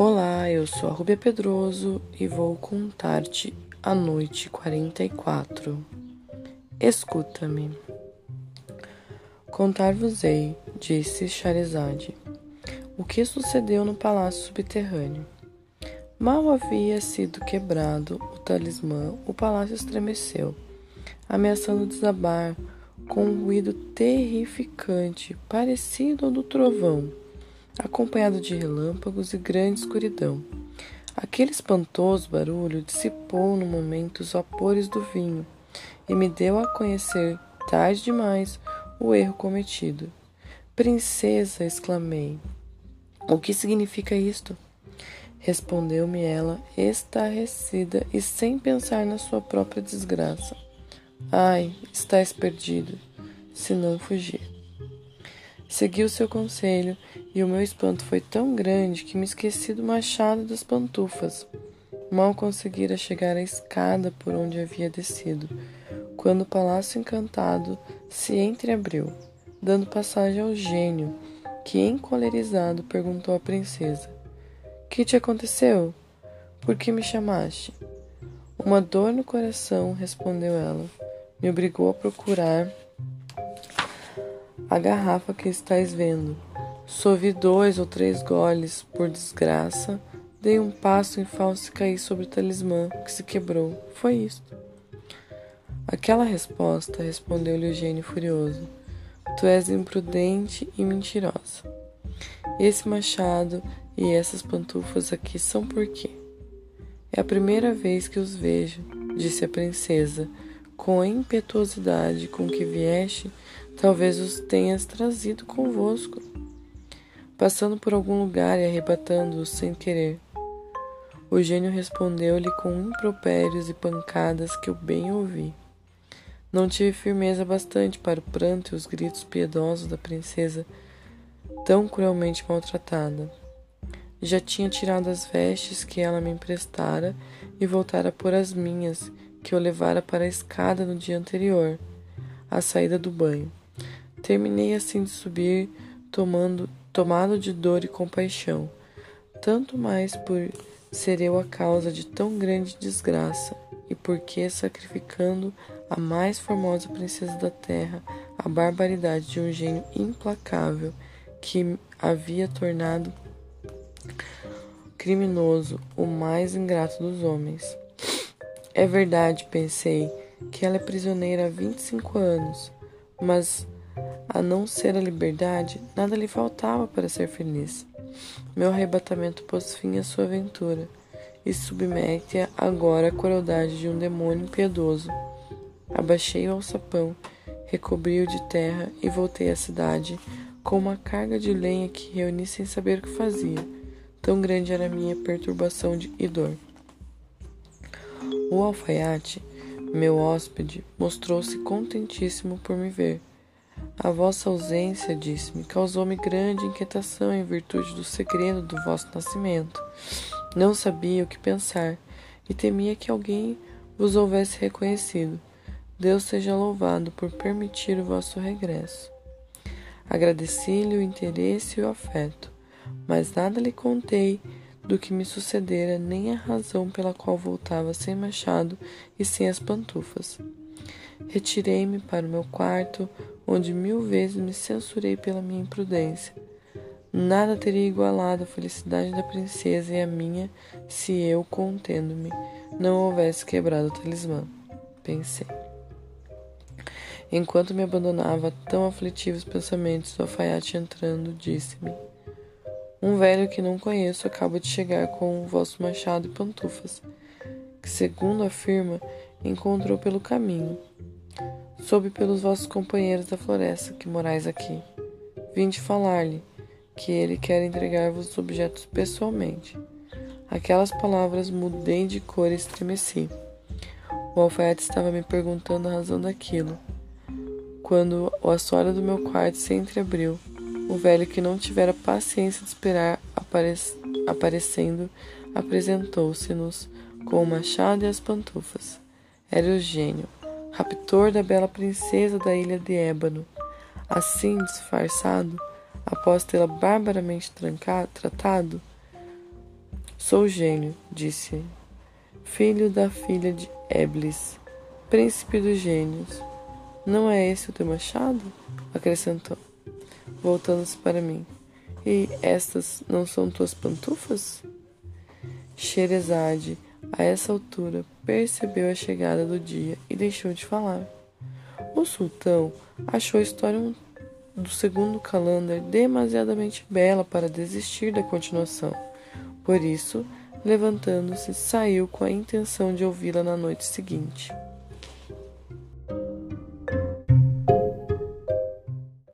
Olá, eu sou a Rubia Pedroso e vou contar-te a noite 44. Escuta-me. Contar-vos-ei, disse Charizade, o que sucedeu no palácio subterrâneo. Mal havia sido quebrado o talismã, o palácio estremeceu, ameaçando desabar com um ruído terrificante, parecido ao do trovão acompanhado de relâmpagos e grande escuridão. Aquele espantoso barulho dissipou no momento os vapores do vinho e me deu a conhecer, tarde demais, o erro cometido. Princesa, exclamei. O que significa isto? Respondeu-me ela, estarrecida e sem pensar na sua própria desgraça. Ai, estás perdido, se não fugir. Segui o seu conselho e o meu espanto foi tão grande que me esqueci do machado e das pantufas. Mal conseguira chegar à escada por onde havia descido, quando o palácio encantado se entreabriu, dando passagem ao gênio, que, encolerizado, perguntou à princesa: Que te aconteceu? Por que me chamaste? Uma dor no coração, respondeu ela, me obrigou a procurar a garrafa que estáis vendo. Sovi dois ou três goles, por desgraça. Dei um passo em falso e caí sobre o talismã, que se quebrou. Foi isto. Aquela resposta respondeu-lhe o gênio furioso. Tu és imprudente e mentirosa. Esse machado e essas pantufas aqui são por quê? É a primeira vez que os vejo, disse a princesa, com a impetuosidade com que vieste Talvez os tenhas trazido convosco, passando por algum lugar e arrebatando-os sem querer. O gênio respondeu-lhe com impropérios e pancadas que eu bem ouvi. Não tive firmeza bastante para o pranto e os gritos piedosos da princesa, tão cruelmente maltratada. Já tinha tirado as vestes que ela me emprestara e voltara por as minhas, que eu levara para a escada no dia anterior, à saída do banho. Terminei assim de subir, tomando, tomado de dor e compaixão, tanto mais por ser eu a causa de tão grande desgraça, e porque, sacrificando a mais formosa princesa da terra, a barbaridade de um gênio implacável que havia tornado criminoso o mais ingrato dos homens. É verdade, pensei, que ela é prisioneira há 25 anos, mas a não ser a liberdade, nada lhe faltava para ser feliz. Meu arrebatamento pôs fim à sua aventura e submete-a agora à crueldade de um demônio impiedoso. Abaixei-o ao sapão, recobri-o de terra e voltei à cidade com uma carga de lenha que reuni sem saber o que fazia. Tão grande era a minha perturbação de, e dor. O alfaiate, meu hóspede, mostrou-se contentíssimo por me ver. A vossa ausência, disse-me, causou-me grande inquietação em virtude do segredo do vosso nascimento. Não sabia o que pensar e temia que alguém vos houvesse reconhecido. Deus seja louvado por permitir o vosso regresso. Agradeci-lhe o interesse e o afeto, mas nada lhe contei do que me sucedera, nem a razão pela qual voltava sem machado e sem as pantufas. Retirei-me para o meu quarto, onde mil vezes me censurei pela minha imprudência. Nada teria igualado a felicidade da princesa e a minha se eu, contendo-me, não houvesse quebrado o talismã. Pensei. Enquanto me abandonava tão aflitivos pensamentos, o alfaiate entrando, disse-me: Um velho que não conheço acaba de chegar com o vosso machado e pantufas, que, segundo afirma, encontrou pelo caminho. Soube pelos vossos companheiros da floresta que morais aqui. Vinde falar-lhe que ele quer entregar-vos os objetos pessoalmente. Aquelas palavras mudei de cor e estremeci. O alfaiate estava me perguntando a razão daquilo. Quando o assoalho do meu quarto se entreabriu, o velho que não tivera paciência de esperar apare aparecendo apresentou-se-nos com o machado e as pantufas. Era o gênio raptor da bela princesa da ilha de Ébano. Assim, disfarçado, após tê-la barbaramente trancado, tratado, Sou gênio, disse, filho da filha de Eblis, príncipe dos gênios. Não é esse o teu machado? acrescentou, voltando-se para mim. E estas não são tuas pantufas? Xerezade, a essa altura, percebeu a chegada do dia e deixou de falar. O sultão achou a história do segundo calendar demasiadamente bela para desistir da continuação. Por isso, levantando-se, saiu com a intenção de ouvi-la na noite seguinte.